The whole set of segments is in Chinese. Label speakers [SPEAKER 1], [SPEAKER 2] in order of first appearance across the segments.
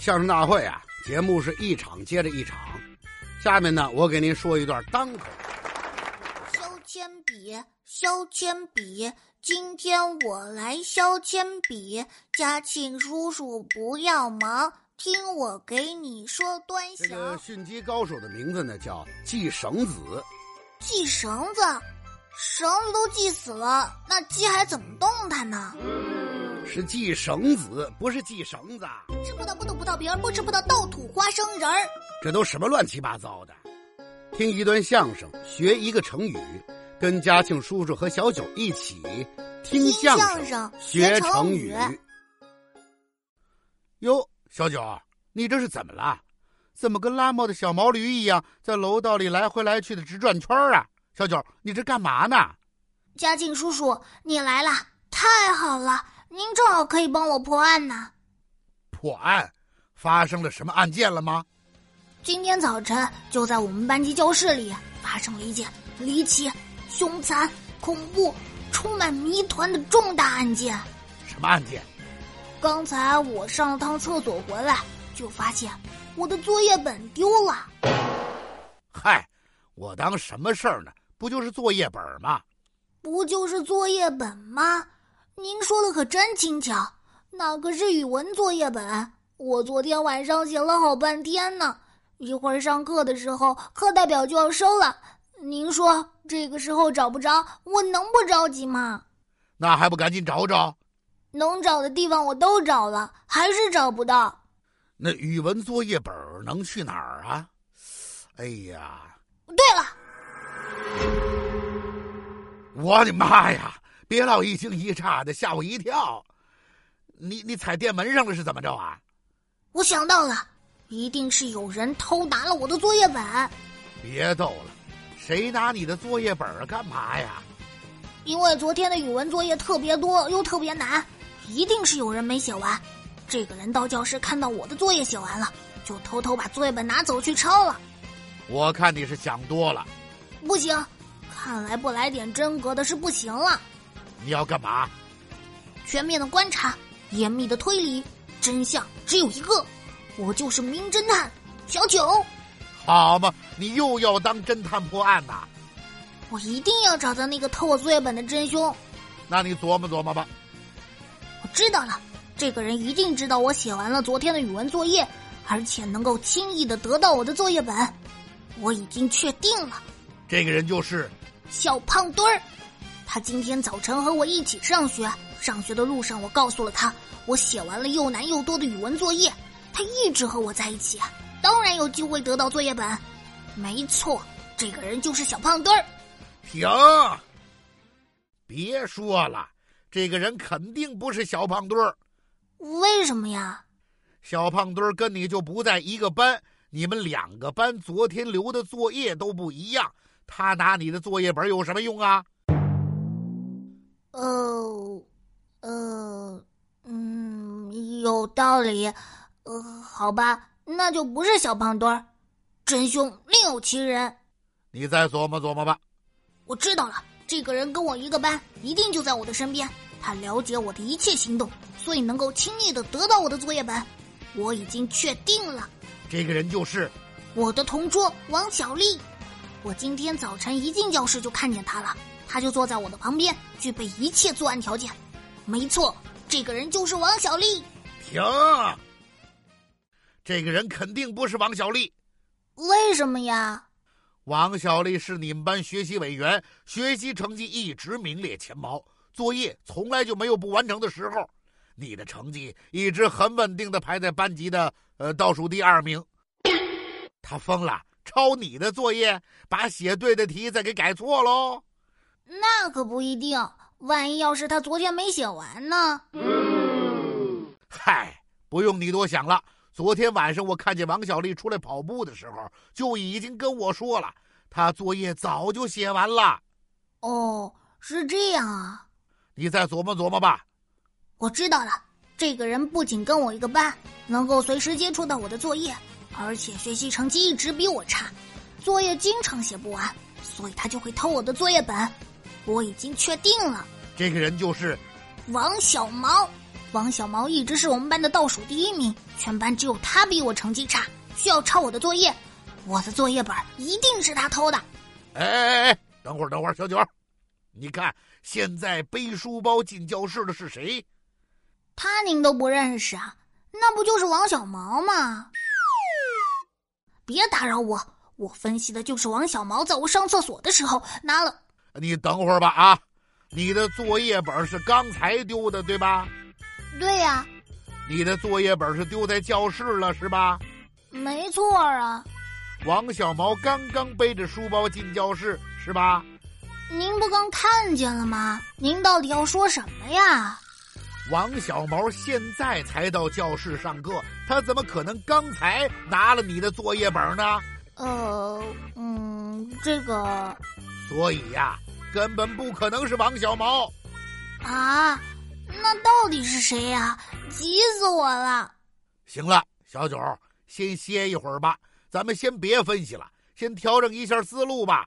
[SPEAKER 1] 相声大会啊，节目是一场接着一场。下面呢，我给您说一段单口。
[SPEAKER 2] 削铅笔，削铅笔，今天我来削铅笔。嘉庆叔叔不要忙，听我给你说端
[SPEAKER 1] 这个
[SPEAKER 2] 详。
[SPEAKER 1] 驯鸡高手的名字呢叫系绳子，
[SPEAKER 2] 系绳子，绳子都系死了，那鸡还怎么动弹呢？
[SPEAKER 1] 是系绳子，不是系绳子。
[SPEAKER 2] 吃葡萄不吐葡萄皮儿，不吃葡萄倒吐花生仁儿。
[SPEAKER 1] 这都什么乱七八糟的？听一段相声，学一个成语，跟嘉庆叔叔和小九一起听相声，
[SPEAKER 2] 声
[SPEAKER 1] 学
[SPEAKER 2] 成
[SPEAKER 1] 成语。哟，小九，你这是怎么了？怎么跟拉磨的小毛驴一样，在楼道里来回来去的直转圈啊？小九，你这干嘛呢？
[SPEAKER 2] 嘉庆叔叔，你来了，太好了，您正好可以帮我破案呢。
[SPEAKER 1] 破案，发生了什么案件了吗？
[SPEAKER 2] 今天早晨，就在我们班级教室里发生了一件离奇、凶残、恐怖、充满谜团的重大案件。
[SPEAKER 1] 什么案件？
[SPEAKER 2] 刚才我上了趟厕所回来，就发现我的作业本丢了。
[SPEAKER 1] 嗨，我当什么事儿呢？不就是作业本吗？
[SPEAKER 2] 不就是作业本吗？您说的可真轻巧，那可是语文作业本。我昨天晚上写了好半天呢，一会儿上课的时候，课代表就要收了。您说这个时候找不着，我能不着急吗？
[SPEAKER 1] 那还不赶紧找找？
[SPEAKER 2] 能找的地方我都找了，还是找不到。
[SPEAKER 1] 那语文作业本能去哪儿啊？哎呀，
[SPEAKER 2] 对了，
[SPEAKER 1] 我的妈呀！别老一惊一乍的，吓我一跳。你你踩电门上了是怎么着啊？
[SPEAKER 2] 我想到了，一定是有人偷拿了我的作业本。
[SPEAKER 1] 别逗了，谁拿你的作业本儿干嘛呀？
[SPEAKER 2] 因为昨天的语文作业特别多又特别难，一定是有人没写完。这个人到教室看到我的作业写完了，就偷偷把作业本拿走去抄了。
[SPEAKER 1] 我看你是想多了。
[SPEAKER 2] 不行，看来不来点真格的是不行了。
[SPEAKER 1] 你要干嘛？
[SPEAKER 2] 全面的观察，严密的推理，真相只有一个，我就是名侦探小九。
[SPEAKER 1] 好嘛，你又要当侦探破案呐？
[SPEAKER 2] 我一定要找到那个偷我作业本的真凶。
[SPEAKER 1] 那你琢磨琢磨吧。
[SPEAKER 2] 我知道了，这个人一定知道我写完了昨天的语文作业，而且能够轻易的得到我的作业本。我已经确定了，
[SPEAKER 1] 这个人就是
[SPEAKER 2] 小胖墩儿。他今天早晨和我一起上学，上学的路上我告诉了他，我写完了又难又多的语文作业。他一直和我在一起，当然有机会得到作业本。没错，这个人就是小胖墩儿。
[SPEAKER 1] 停！别说了，这个人肯定不是小胖墩儿。
[SPEAKER 2] 为什么呀？
[SPEAKER 1] 小胖墩儿跟你就不在一个班，你们两个班昨天留的作业都不一样，他拿你的作业本有什么用啊？
[SPEAKER 2] 呃，呃，嗯，有道理。呃，好吧，那就不是小胖墩儿，真凶另有其人。
[SPEAKER 1] 你再琢磨琢磨吧。
[SPEAKER 2] 我知道了，这个人跟我一个班，一定就在我的身边。他了解我的一切行动，所以能够轻易的得到我的作业本。我已经确定了，
[SPEAKER 1] 这个人就是
[SPEAKER 2] 我的同桌王小丽。我今天早晨一进教室就看见他了，他就坐在我的旁边，具备一切作案条件。没错，这个人就是王小丽。
[SPEAKER 1] 停！这个人肯定不是王小丽。
[SPEAKER 2] 为什么呀？
[SPEAKER 1] 王小丽是你们班学习委员，学习成绩一直名列前茅，作业从来就没有不完成的时候。你的成绩一直很稳定的排在班级的呃倒数第二名。他疯了，抄你的作业，把写对的题再给改错喽。
[SPEAKER 2] 那可不一定，万一要是他昨天没写完呢？
[SPEAKER 1] 嗨，不用你多想了。昨天晚上我看见王小丽出来跑步的时候，就已经跟我说了，她作业早就写完了。
[SPEAKER 2] 哦，是这样啊。
[SPEAKER 1] 你再琢磨琢磨吧。
[SPEAKER 2] 我知道了，这个人不仅跟我一个班，能够随时接触到我的作业，而且学习成绩一直比我差，作业经常写不完，所以他就会偷我的作业本。我已经确定了，
[SPEAKER 1] 这个人就是
[SPEAKER 2] 王小毛。王小毛一直是我们班的倒数第一名，全班只有他比我成绩差，需要抄我的作业。我的作业本一定是他偷的。
[SPEAKER 1] 哎哎哎，等会儿等会儿，小九，你看现在背书包进教室的是谁？
[SPEAKER 2] 他您都不认识啊？那不就是王小毛吗？别打扰我，我分析的就是王小毛在我上厕所的时候拿了。
[SPEAKER 1] 你等会儿吧啊！你的作业本是刚才丢的对吧？
[SPEAKER 2] 对呀。
[SPEAKER 1] 你的作业本是丢在教室了是吧？
[SPEAKER 2] 没错啊。
[SPEAKER 1] 王小毛刚刚背着书包进教室是吧？
[SPEAKER 2] 您不刚看见了吗？您到底要说什么呀？
[SPEAKER 1] 王小毛现在才到教室上课，他怎么可能刚才拿了你的作业本呢？
[SPEAKER 2] 呃，嗯，这个，
[SPEAKER 1] 所以呀，根本不可能是王小毛。
[SPEAKER 2] 啊，那到底是谁呀？急死我了！
[SPEAKER 1] 行了，小九，先歇一会儿吧，咱们先别分析了，先调整一下思路吧。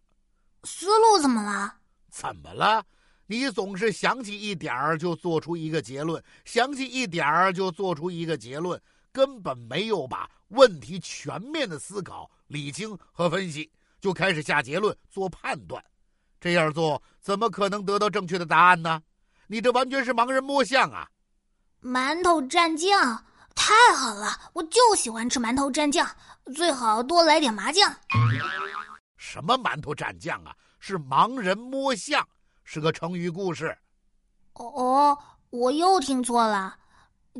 [SPEAKER 2] 思路怎么了？
[SPEAKER 1] 怎么了？你总是想起一点儿就做出一个结论，想起一点儿就做出一个结论，根本没有把问题全面的思考、理清和分析，就开始下结论、做判断。这样做怎么可能得到正确的答案呢？你这完全是盲人摸象啊！
[SPEAKER 2] 馒头蘸酱太好了，我就喜欢吃馒头蘸酱，最好多来点麻酱。
[SPEAKER 1] 什么馒头蘸酱啊？是盲人摸象。是个成语故事。
[SPEAKER 2] 哦，我又听错了。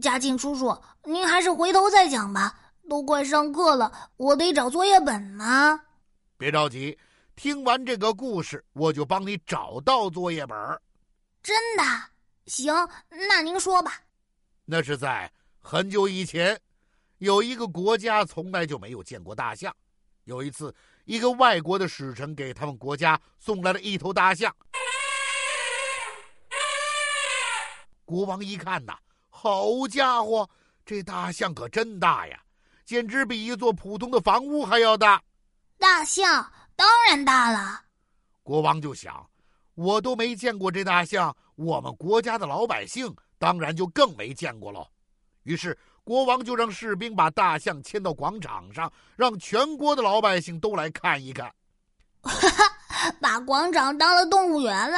[SPEAKER 2] 嘉庆叔叔，您还是回头再讲吧。都快上课了，我得找作业本呢。
[SPEAKER 1] 别着急，听完这个故事，我就帮你找到作业本。
[SPEAKER 2] 真的？行，那您说吧。
[SPEAKER 1] 那是在很久以前，有一个国家从来就没有见过大象。有一次，一个外国的使臣给他们国家送来了一头大象。国王一看呐，好家伙，这大象可真大呀，简直比一座普通的房屋还要大。
[SPEAKER 2] 大象当然大了。
[SPEAKER 1] 国王就想，我都没见过这大象，我们国家的老百姓当然就更没见过喽。于是，国王就让士兵把大象牵到广场上，让全国的老百姓都来看一看。
[SPEAKER 2] 哈哈，把广场当了动物园了。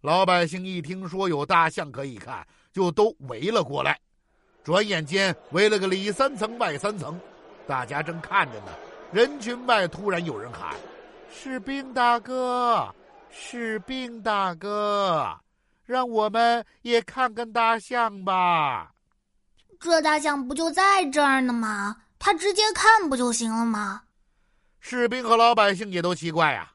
[SPEAKER 1] 老百姓一听说有大象可以看，就都围了过来。转眼间围了个里三层外三层，大家正看着呢。人群外突然有人喊：“士兵大哥，士兵大哥，让我们也看看大象吧！”
[SPEAKER 2] 这大象不就在这儿呢吗？他直接看不就行了吗？
[SPEAKER 1] 士兵和老百姓也都奇怪呀。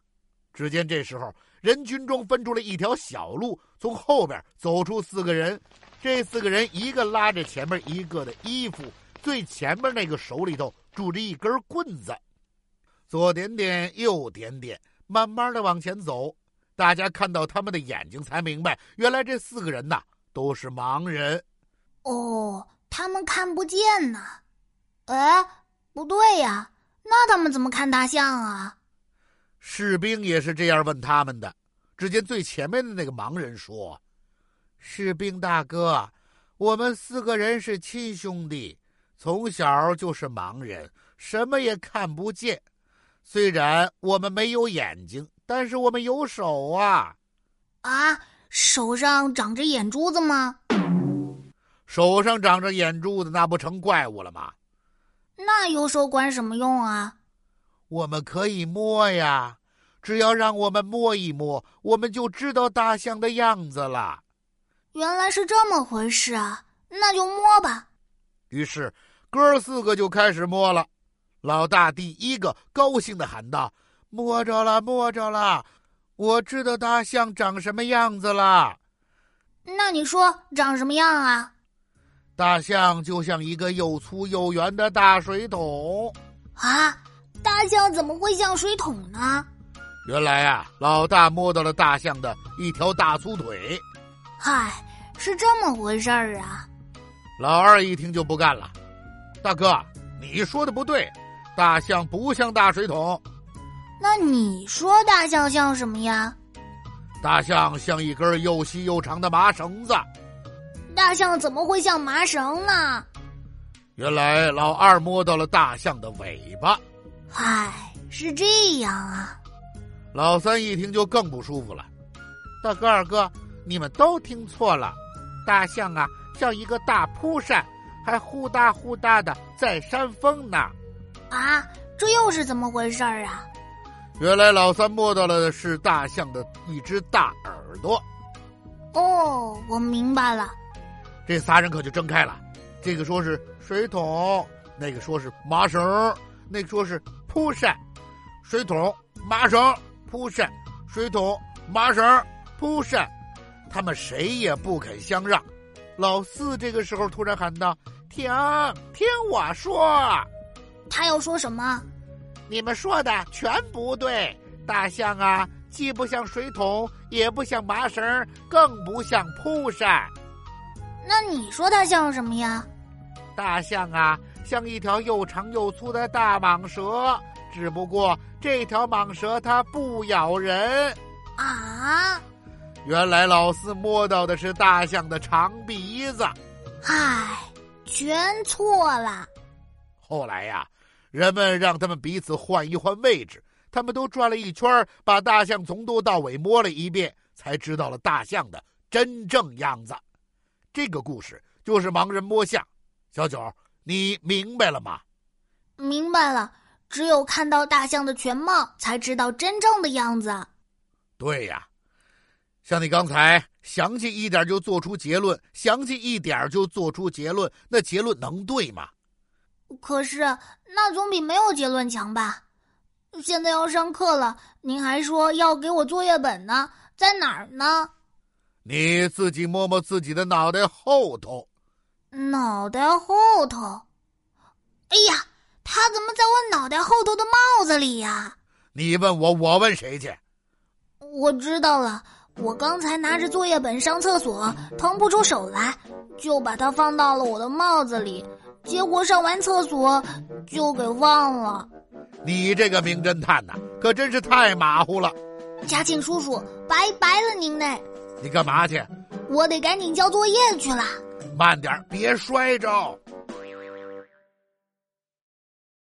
[SPEAKER 1] 只见这时候。人群中分出了一条小路，从后边走出四个人。这四个人一个拉着前面一个的衣服，最前面那个手里头拄着一根棍子，左点点，右点点，慢慢的往前走。大家看到他们的眼睛，才明白，原来这四个人呐都是盲人。
[SPEAKER 2] 哦，他们看不见呢。哎，不对呀，那他们怎么看大象啊？
[SPEAKER 1] 士兵也是这样问他们的。只见最前面的那个盲人说：“士兵大哥，我们四个人是亲兄弟，从小就是盲人，什么也看不见。虽然我们没有眼睛，但是我们有手啊！
[SPEAKER 2] 啊，手上长着眼珠子吗？
[SPEAKER 1] 手上长着眼珠子，那不成怪物了吗？
[SPEAKER 2] 那有手管什么用啊？”
[SPEAKER 1] 我们可以摸呀，只要让我们摸一摸，我们就知道大象的样子了。
[SPEAKER 2] 原来是这么回事啊，那就摸吧。
[SPEAKER 1] 于是哥四个就开始摸了。老大第一个高兴的喊道：“摸着了，摸着了，我知道大象长什么样子了。”
[SPEAKER 2] 那你说长什么样啊？
[SPEAKER 1] 大象就像一个又粗又圆的大水桶
[SPEAKER 2] 啊。大象怎么会像水桶呢？
[SPEAKER 1] 原来啊，老大摸到了大象的一条大粗腿。
[SPEAKER 2] 嗨，是这么回事儿啊！
[SPEAKER 1] 老二一听就不干了：“大哥，你说的不对，大象不像大水桶。
[SPEAKER 2] 那你说大象像什么呀？
[SPEAKER 1] 大象像一根又细又长的麻绳子。
[SPEAKER 2] 大象怎么会像麻绳呢？
[SPEAKER 1] 原来老二摸到了大象的尾巴。
[SPEAKER 2] 嗨，是这样啊。
[SPEAKER 1] 老三一听就更不舒服了。
[SPEAKER 3] 大哥二哥，你们都听错了，大象啊像一个大蒲扇，还呼哒呼哒的在扇风呢。
[SPEAKER 2] 啊，这又是怎么回事儿啊？
[SPEAKER 1] 原来老三摸到了的是大象的一只大耳朵。
[SPEAKER 2] 哦，我明白了。
[SPEAKER 1] 这仨人可就争开了，这个说是水桶，那个说是麻绳，那个说是蒲扇。水桶、麻绳、蒲扇，水桶、麻绳、蒲扇，他们谁也不肯相让。老四这个时候突然喊道：“停，听我说。”
[SPEAKER 2] 他要说什么？
[SPEAKER 3] 你们说的全不对。大象啊，既不像水桶，也不像麻绳，更不像蒲扇。
[SPEAKER 2] 那你说它像什么呀？
[SPEAKER 3] 大象啊，像一条又长又粗的大蟒蛇，只不过这条蟒蛇它不咬人。
[SPEAKER 2] 啊！
[SPEAKER 1] 原来老四摸到的是大象的长鼻子。
[SPEAKER 2] 唉，全错了。
[SPEAKER 1] 后来呀。人们让他们彼此换一换位置，他们都转了一圈，把大象从头到尾摸了一遍，才知道了大象的真正样子。这个故事就是盲人摸象。小九，你明白了吗？
[SPEAKER 2] 明白了。只有看到大象的全貌，才知道真正的样子。
[SPEAKER 1] 对呀，像你刚才详细一点就做出结论，详细一点就做出结论，那结论能对吗？
[SPEAKER 2] 可是，那总比没有结论强吧？现在要上课了，您还说要给我作业本呢，在哪儿呢？
[SPEAKER 1] 你自己摸摸自己的脑袋后头。
[SPEAKER 2] 脑袋后头？哎呀，他怎么在我脑袋后头的帽子里呀？
[SPEAKER 1] 你问我，我问谁去？
[SPEAKER 2] 我知道了，我刚才拿着作业本上厕所，腾不出手来，就把它放到了我的帽子里。结果上完厕所就给忘了。
[SPEAKER 1] 你这个名侦探呐，可真是太马虎了。
[SPEAKER 2] 嘉庆叔叔，拜拜了您嘞！
[SPEAKER 1] 你干嘛去？
[SPEAKER 2] 我得赶紧交作业去了。
[SPEAKER 1] 慢点，别摔着。